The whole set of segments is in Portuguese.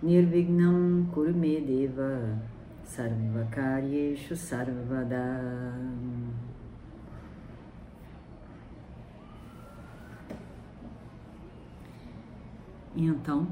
Nirvignam Kurume Deva Sarvakaryeshu Sarvada E então,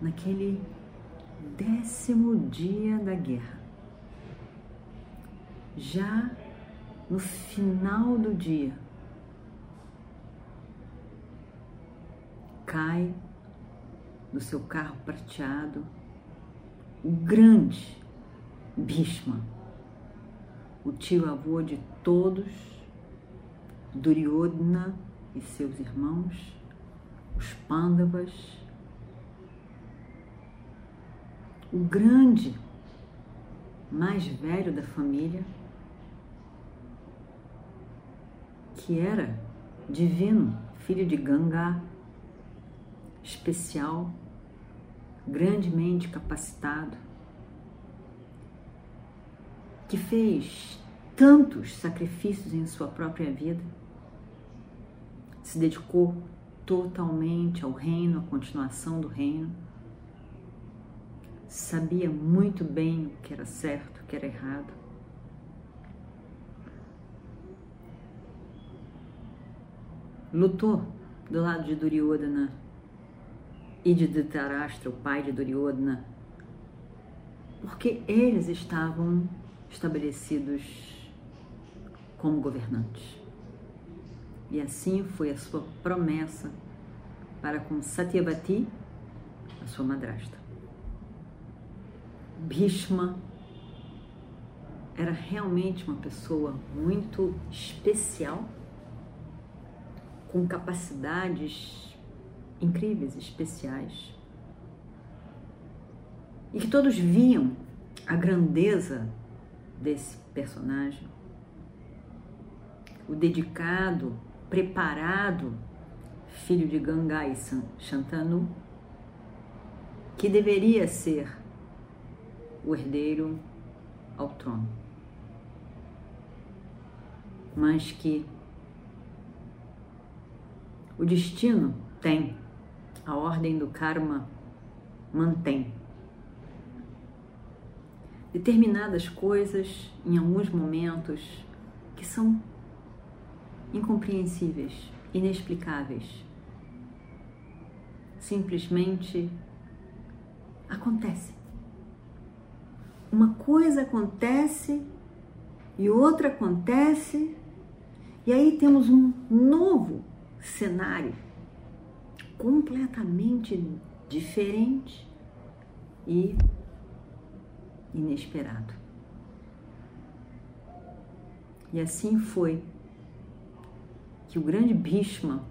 naquele décimo dia da guerra, já no final do dia, cai do seu carro prateado o grande Bhishma, o tio avô de todos, Duryodhana e seus irmãos, os Pandavas, o grande, mais velho da família, que era divino, filho de Ganga, especial, grandemente capacitado, que fez tantos sacrifícios em sua própria vida, se dedicou totalmente ao reino, à continuação do reino. Sabia muito bem o que era certo, o que era errado. Lutou do lado de Duryodhana e de Dhritarashtra, o pai de Duryodhana, porque eles estavam estabelecidos como governantes. E assim foi a sua promessa para com Satyavati, a sua madrasta. Bhishma era realmente uma pessoa muito especial, com capacidades incríveis, especiais. E que todos viam a grandeza desse personagem, o dedicado preparado, filho de Ganga e Shantanu, que deveria ser o herdeiro ao trono, mas que o destino tem, a ordem do karma mantém. Determinadas coisas, em alguns momentos, que são incompreensíveis, inexplicáveis. Simplesmente acontece. Uma coisa acontece e outra acontece, e aí temos um novo cenário completamente diferente e inesperado. E assim foi que o grande Bhishma,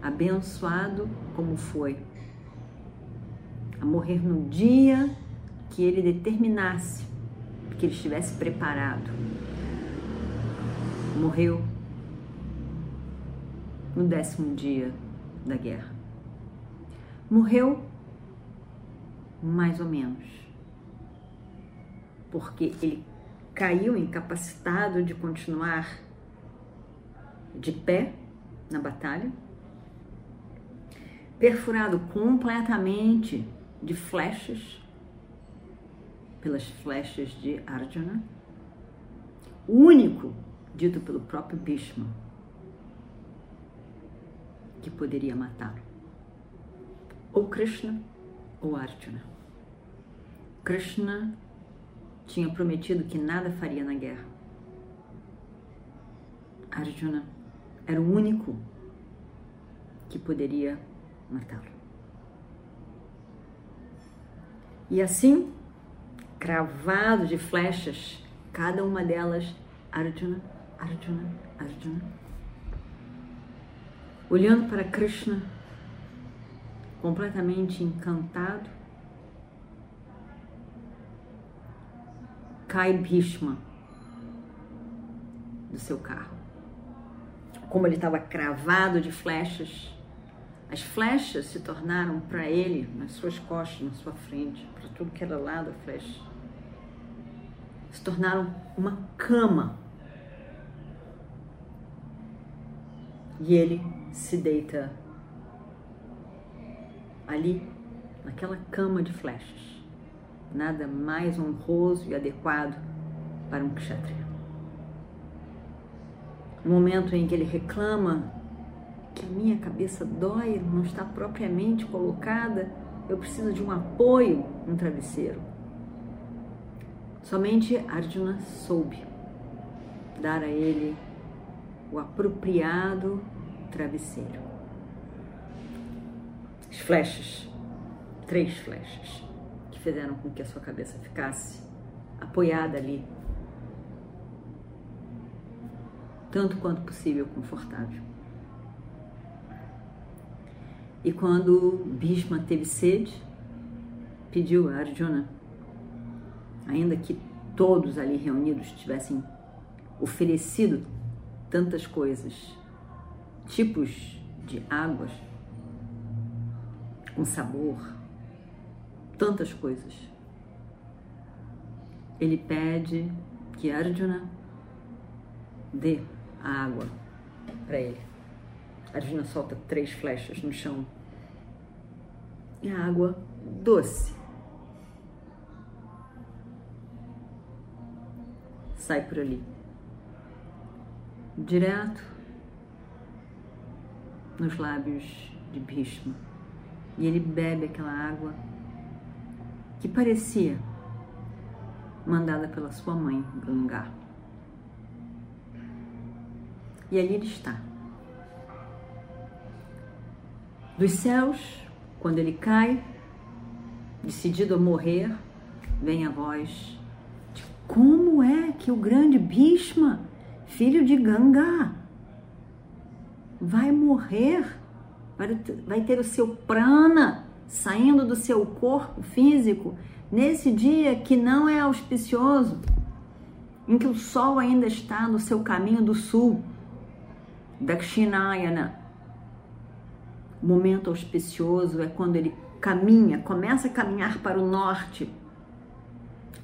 abençoado como foi, a morrer no dia que ele determinasse, que ele estivesse preparado, morreu no décimo dia da guerra. Morreu mais ou menos, porque ele caiu incapacitado de continuar de pé na batalha, perfurado completamente de flechas, pelas flechas de Arjuna, o único dito pelo próprio Bhishma que poderia matá-lo. Ou Krishna ou Arjuna. Krishna tinha prometido que nada faria na guerra. Arjuna era o único que poderia matá-lo. E assim, cravado de flechas, cada uma delas, Arjuna, Arjuna, Arjuna, olhando para Krishna, completamente encantado, cai Bhishma do seu carro. Como ele estava cravado de flechas, as flechas se tornaram para ele, nas suas costas, na sua frente, para tudo que era lado a flecha, se tornaram uma cama. E ele se deita ali, naquela cama de flechas. Nada mais honroso e adequado para um kshatriya. No momento em que ele reclama que a minha cabeça dói, não está propriamente colocada, eu preciso de um apoio, um travesseiro. Somente Arjuna soube dar a ele o apropriado travesseiro. As flechas, três flechas, que fizeram com que a sua cabeça ficasse apoiada ali, tanto quanto possível confortável. E quando Bhishma teve sede, pediu a Arjuna, ainda que todos ali reunidos tivessem oferecido tantas coisas, tipos de águas com sabor, tantas coisas. Ele pede que Arjuna dê a água para ele. Arjuna solta três flechas no chão. E a água doce sai por ali. Direto nos lábios de Bhishma. E ele bebe aquela água que parecia mandada pela sua mãe, Ganga. E ali ele está. Dos céus, quando ele cai, decidido a morrer, vem a voz de como é que o grande Bhishma, filho de Ganga, vai morrer, vai ter o seu prana saindo do seu corpo físico nesse dia que não é auspicioso, em que o sol ainda está no seu caminho do sul, Dakshinayana. O momento auspicioso é quando ele caminha, começa a caminhar para o norte,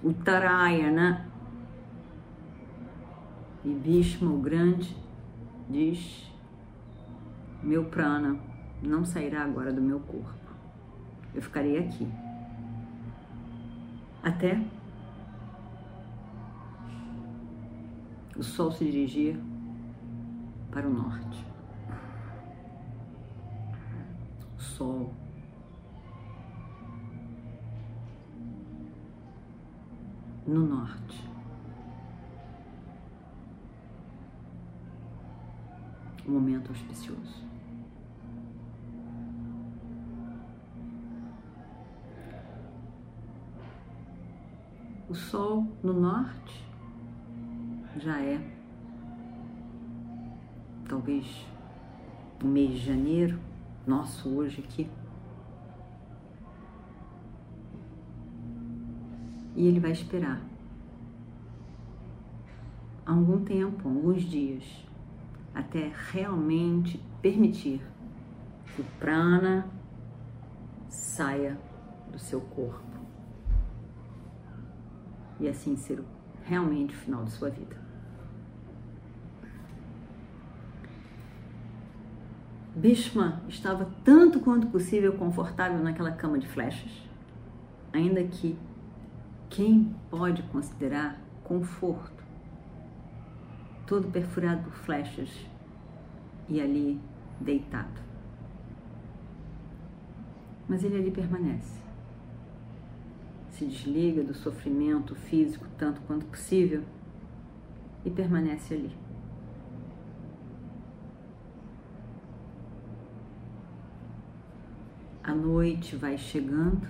Uttarayana. E Bhishma, o grande, diz: Meu prana não sairá agora do meu corpo. Eu ficarei aqui. Até o sol se dirigir para o norte. O sol no norte. Um momento auspicioso. Sol no norte já é talvez no mês de janeiro, nosso hoje aqui. E ele vai esperar algum tempo, alguns dias, até realmente permitir que o prana saia do seu corpo. E assim ser realmente o final de sua vida. Bhishma estava tanto quanto possível confortável naquela cama de flechas, ainda que quem pode considerar conforto, todo perfurado por flechas e ali deitado. Mas ele ali permanece. Se desliga do sofrimento físico tanto quanto possível e permanece ali. A noite vai chegando.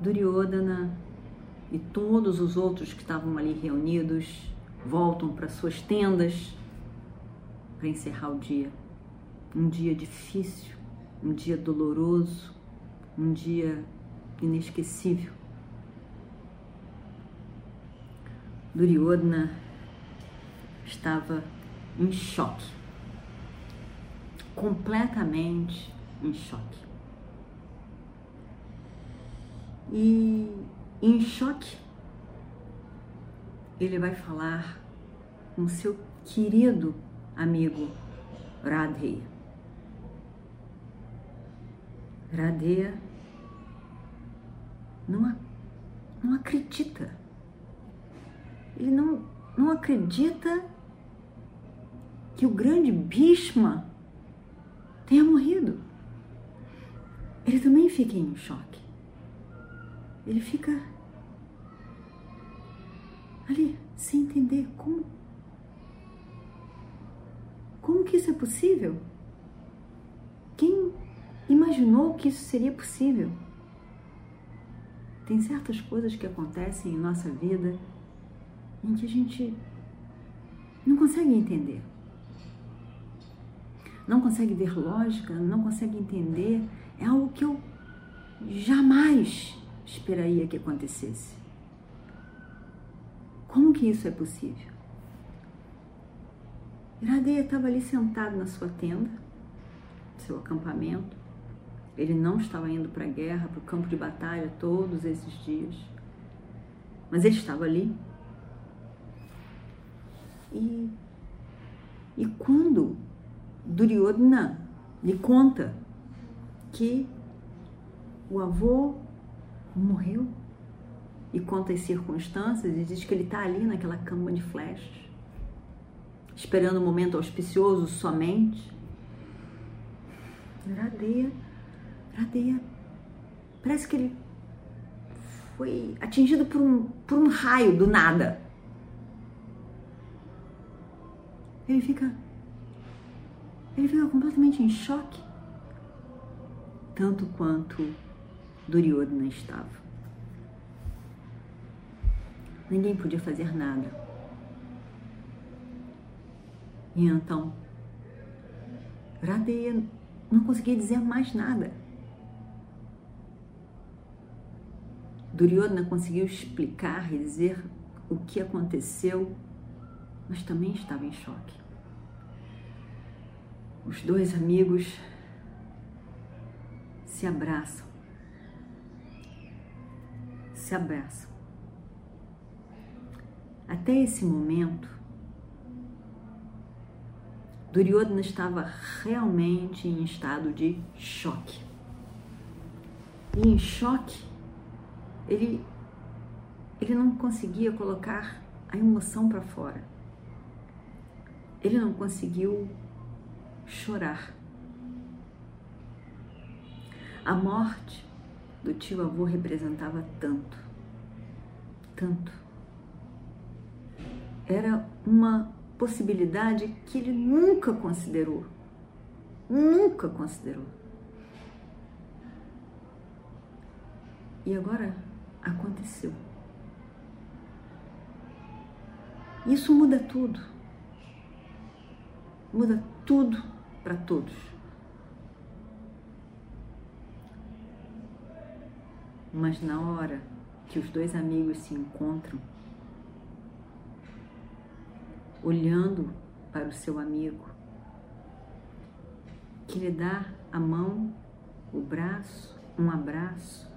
Duryodhana e todos os outros que estavam ali reunidos voltam para suas tendas para encerrar o dia. Um dia difícil, um dia doloroso, um dia inesquecível. Duryodhana estava em choque, completamente em choque. E em choque, ele vai falar com seu querido amigo Radheya. Radheya não, não acredita. Ele não, não acredita que o grande Bhishma tenha morrido. Ele também fica em choque. Ele fica ali, sem entender como. Como que isso é possível? Quem imaginou que isso seria possível? Tem certas coisas que acontecem em nossa vida em que a gente não consegue entender. Não consegue ver lógica, não consegue entender. É algo que eu jamais esperaria que acontecesse. Como que isso é possível? Iradeia estava ali sentado na sua tenda, seu acampamento, ele não estava indo para a guerra, para o campo de batalha todos esses dias. Mas ele estava ali. E, e quando Duryodhana lhe conta que o avô morreu e conta as circunstâncias e diz que ele está ali naquela cama de flechas, esperando um momento auspicioso somente. Iradeia Pradeia parece que ele foi atingido por um, por um raio do nada. Ele fica. Ele fica completamente em choque. Tanto quanto Duryodhana estava. Ninguém podia fazer nada. E então, Radeya não conseguia dizer mais nada. Duryodhana conseguiu explicar e dizer o que aconteceu, mas também estava em choque. Os dois amigos se abraçam. Se abraçam. Até esse momento, Duryodhana estava realmente em estado de choque. E em choque, ele, ele não conseguia colocar a emoção para fora. Ele não conseguiu chorar. A morte do tio avô representava tanto, tanto. Era uma possibilidade que ele nunca considerou. Nunca considerou. E agora aconteceu. Isso muda tudo. Muda tudo para todos. Mas na hora que os dois amigos se encontram, olhando para o seu amigo, que lhe dá a mão, o braço, um abraço,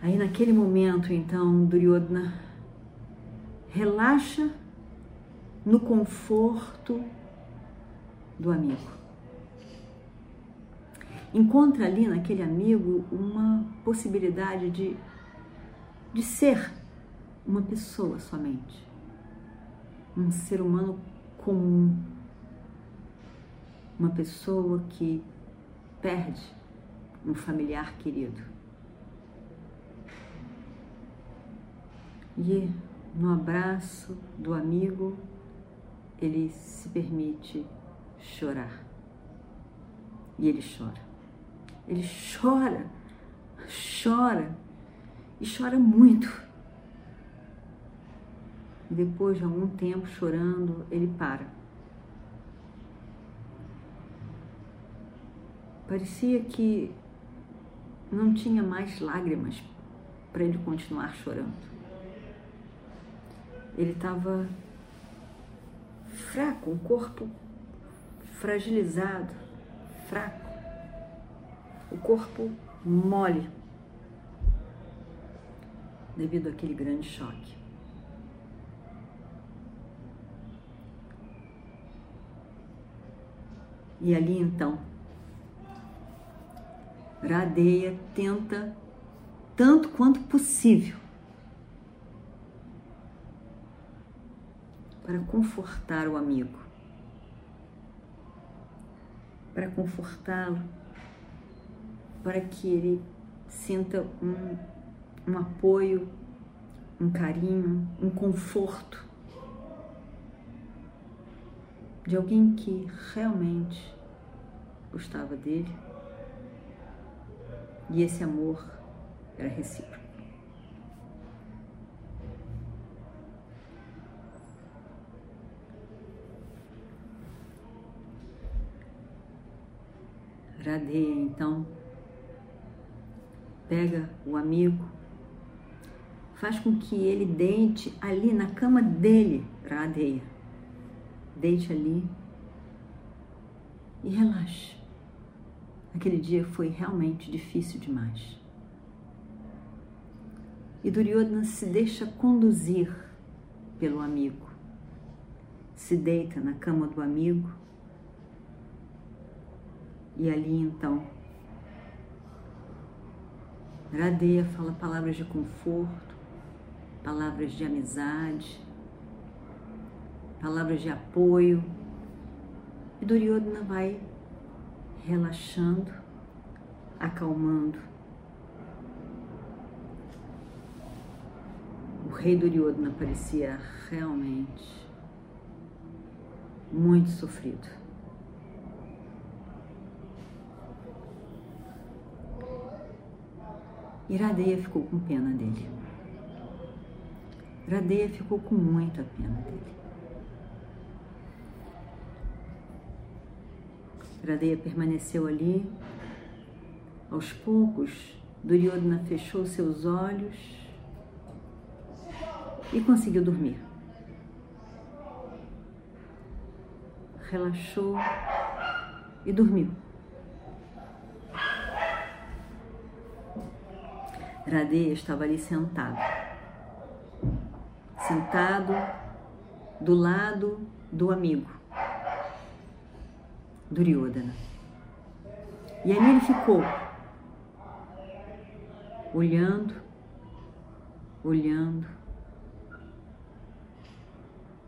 Aí naquele momento, então, Duryodhana relaxa no conforto do amigo. Encontra ali naquele amigo uma possibilidade de, de ser uma pessoa somente, um ser humano comum, uma pessoa que perde um familiar querido. E no abraço do amigo, ele se permite chorar. E ele chora. Ele chora, chora e chora muito. E depois de algum tempo chorando, ele para. Parecia que não tinha mais lágrimas para ele continuar chorando. Ele estava fraco, um corpo fragilizado, fraco, o corpo mole devido àquele grande choque. E ali então, Radeia tenta, tanto quanto possível, para confortar o amigo, para confortá-lo, para que ele sinta um, um apoio, um carinho, um conforto de alguém que realmente gostava dele e esse amor era recíproco. Radeia então pega o amigo, faz com que ele deite ali na cama dele, Radeia. Deite ali e relaxe. Aquele dia foi realmente difícil demais. E Duryodhana se deixa conduzir pelo amigo. Se deita na cama do amigo e ali então Radeia fala palavras de conforto, palavras de amizade, palavras de apoio. E Duryodhana vai relaxando, acalmando. O rei Duryodhana parecia realmente muito sofrido. Iradeia ficou com pena dele. Iradeia ficou com muita pena dele. Gradeia permaneceu ali. Aos poucos, Duryodhana fechou seus olhos e conseguiu dormir. Relaxou e dormiu. Radeia estava ali sentado. Sentado do lado do amigo. Duryodhana. E ali ele ficou, olhando, olhando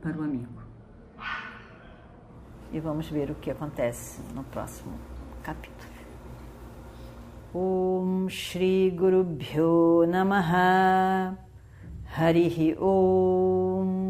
para o amigo. E vamos ver o que acontece no próximo capítulo. Om Shri Guru Bhyo Namaha Om